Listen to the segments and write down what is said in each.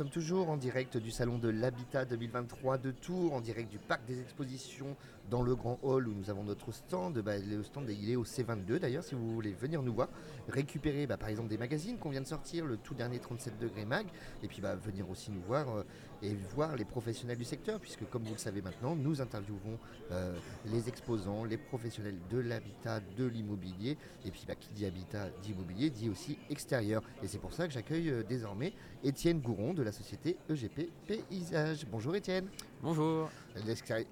sommes toujours en direct du Salon de l'Habitat 2023 de Tours, en direct du Parc des Expositions dans le grand hall où nous avons notre stand. Bah, le stand il est au C22 d'ailleurs si vous voulez venir nous voir, récupérer bah, par exemple des magazines qu'on vient de sortir, le tout dernier 37 degrés mag, et puis bah, venir aussi nous voir euh, et voir les professionnels du secteur, puisque comme vous le savez maintenant, nous interviewons euh, les exposants, les professionnels de l'habitat, de l'immobilier, et puis qui dit habitat, dit immobilier, dit aussi extérieur. Et c'est pour ça que j'accueille euh, désormais Étienne Gouron de la société EGP Paysage. Bonjour Étienne. Bonjour.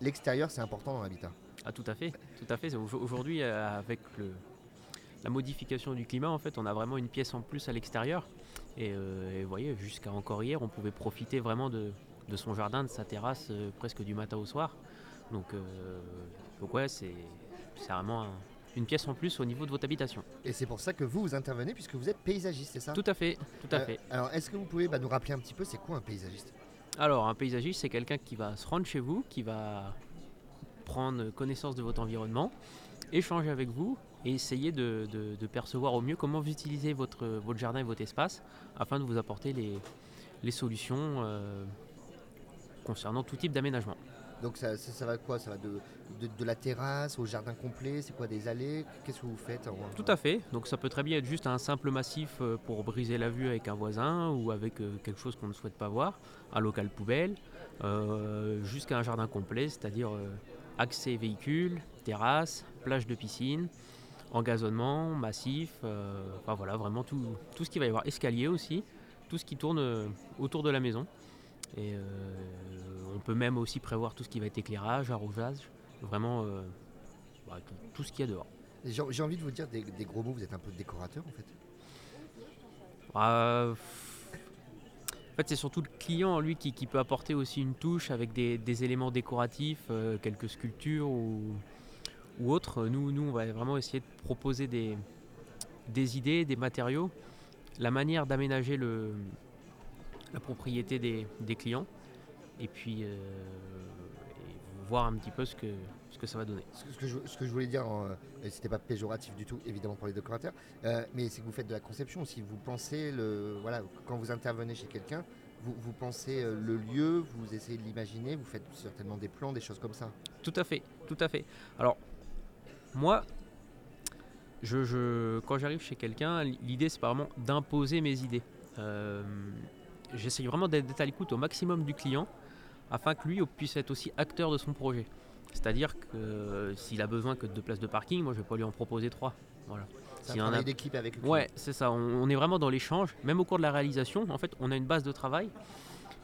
L'extérieur, c'est important dans l'habitat. Ah, tout à fait. Tout à fait. Aujourd'hui, euh, avec la modification du climat, en fait, on a vraiment une pièce en plus à l'extérieur. Et, euh, vous voyez, jusqu'à encore hier, on pouvait profiter vraiment de, son jardin, de sa terrasse, euh, presque du matin au soir. Donc, donc ouais, c'est vraiment une pièce en plus au niveau de votre habitation. Et c'est pour ça que vous, vous intervenez, puisque vous êtes paysagiste, c'est ça? Tout à fait, tout à fait. Alors, est-ce que vous pouvez bah, nous rappeler un petit peu, c'est quoi un paysagiste? Alors, un paysagiste, c'est quelqu'un qui va se rendre chez vous, qui va prendre connaissance de votre environnement, échanger avec vous et essayer de, percevoir au mieux comment vous utilisez votre, votre jardin et votre espace afin de vous apporter les, solutions euh, concernant tout type d'aménagement. Donc ça, va quoi? Ça va de, la terrasse au jardin complet C'est quoi des allées? Qu'est-ce que vous faites Tout à fait. Donc ça peut très bien être juste un simple massif euh, pour briser la vue avec un voisin ou avec euh, quelque chose qu'on ne souhaite pas voir, un local poubelle, euh, jusqu'à un jardin complet, c'est-à-dire accès véhicule, terrasse, plage de piscine, engazonnement, massif, enfin voilà, vraiment tout, tout ce qui va y avoir. Escalier aussi, tout ce qui tourne autour de la maison. Et on peut même aussi prévoir tout ce qui va être éclairage, arrosage, vraiment euh, bah, tout, ce qu'il y a dehors. J'ai envie de vous dire des, gros mots, vous êtes un peu décorateur en fait bah, fait, c'est surtout le client, lui, qui, peut apporter aussi une touche avec des, éléments décoratifs, euh, quelques sculptures ou, autres. Nous, nous, on va vraiment essayer de proposer des, idées, des matériaux, la manière d'aménager la propriété des clients et puis euh, voir un petit peu ce que, ce que ça va donner. Ce que, je, ce que je, voulais dire, euh, c'était pas péjoratif du tout, évidemment pour les décorateurs, euh, mais c'est que vous faites de la conception aussi. Vous pensez, le, voilà, quand vous intervenez chez quelqu'un, vous, vous, pensez le lieu, vous essayez de l'imaginer, vous faites certainement des plans, des choses comme ça. Tout à fait, tout à fait. Alors, moi, je, je quand j'arrive chez quelqu'un, l'idée c'est vraiment d'imposer mes idées. J'essaye vraiment d'être à l'écoute au maximum du client afin que lui puisse être aussi acteur de son projet. C'est-à-dire que euh, s'il a besoin que de deux places de parking, moi je vais pas lui en proposer trois. Voilà. C'est un d'équipe avec lui. Ouais, c'est ça. On, est vraiment dans l'échange. Même au cours de la réalisation, en fait, on a une base de travail,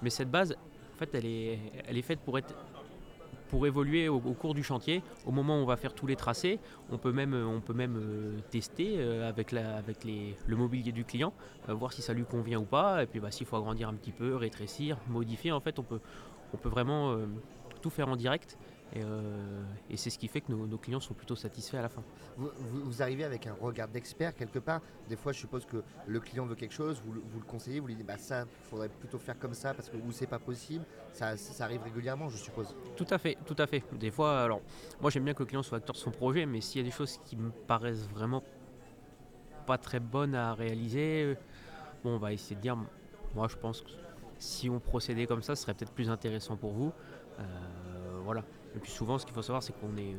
mais cette base, en fait, elle est, elle est faite pour être pour évoluer au, cours du chantier. Au moment où on va faire tous les tracés, on peut même, on peut même euh, tester euh, avec, la, avec les, le mobilier du client, voir si ça lui convient ou pas. Et puis bah, s'il faut agrandir un petit peu, rétrécir, modifier, en fait, on peut, on peut vraiment euh, tout faire en direct. Euh, et, c'est ce qui fait que nos, clients sont plutôt satisfaits à la fin. Vous, arrivez avec un regard d'expert quelque part. Des fois, je suppose que le client veut quelque chose, vous, le conseillez, vous lui dites bah, ça, il faudrait plutôt faire comme ça parce que ou c'est pas possible. Ça, arrive régulièrement, je suppose. Tout à fait, tout à fait. Des fois, alors, moi j'aime bien que le client soit acteur de son projet, mais s'il y a des choses qui me paraissent vraiment pas très bonnes à réaliser, bon, on va essayer de dire, moi je pense que si on procédait comme ça, ce serait peut-être plus intéressant pour vous. Euh, voilà. Et puis souvent, ce qu'il faut savoir, c'est qu'on est,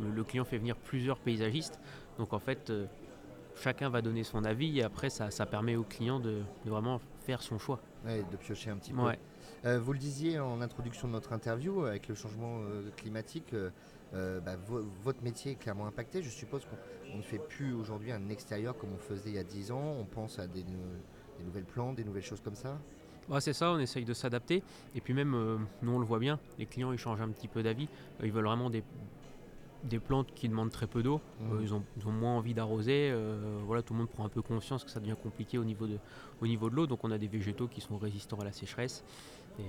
le, client fait venir plusieurs paysagistes. Donc en fait, euh, chacun va donner son avis et après, ça, permet au client de, vraiment faire son choix. Ouais, de piocher un petit peu. Euh, vous le disiez en introduction de notre interview, avec le changement climatique, bah, votre métier est clairement impacté. Je suppose qu'on ne fait plus aujourd'hui un extérieur comme on faisait il y a 10 ans. On pense à des, des nouvelles plantes, des nouvelles choses comme ça bah, c'est ça, on essaye de s'adapter. Et puis même, euh, nous on le voit bien, les clients ils changent un petit peu d'avis. Euh, ils veulent vraiment des, des plantes qui demandent très peu d'eau. Mmh. Euh, ils, ont, moins envie d'arroser. voilà, tout le monde prend un peu conscience que ça devient compliqué au niveau de, au niveau de l'eau. Donc on a des végétaux qui sont résistants à la sécheresse. Et,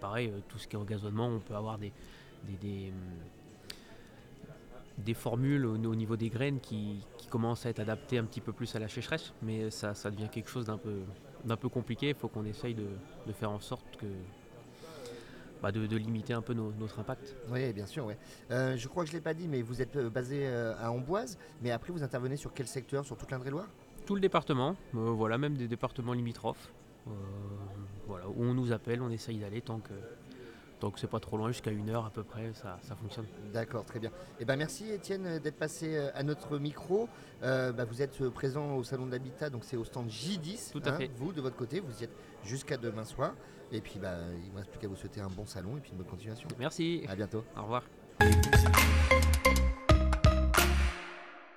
pareil, tout ce qui est engazonnement, on peut avoir des, des, des, formules au, niveau des graines qui, qui, commencent à être adaptées un petit peu plus à la sécheresse. Mais ça, ça devient quelque chose d'un peu d'un peu compliqué. Il faut qu'on essaye de, faire en sorte que bah, de, limiter un peu notre impact. Oui, bien sûr. Euh, je crois que je ne l'ai pas dit, mais vous êtes euh, basé euh, à Amboise, mais après vous intervenez sur quel secteur? Sur toute l'Indre-et-Loire Tout le département, voilà, même des départements limitrophes. voilà, où on nous appelle, on essaye d'aller tant que donc c'est pas trop loin, jusqu'à une heure à peu près, ça, fonctionne. D'accord, très bien. Eh ben, merci Étienne d'être passé à notre micro. Bah, vous êtes présent au Salon de l'Habitat, donc c'est au stand J10. Tout à hein, fait. Vous, de votre côté, vous y êtes jusqu'à demain soir. Et puis bah, il ne me reste plus qu'à vous souhaiter un bon salon et puis une bonne continuation. Merci. À bientôt. Au revoir.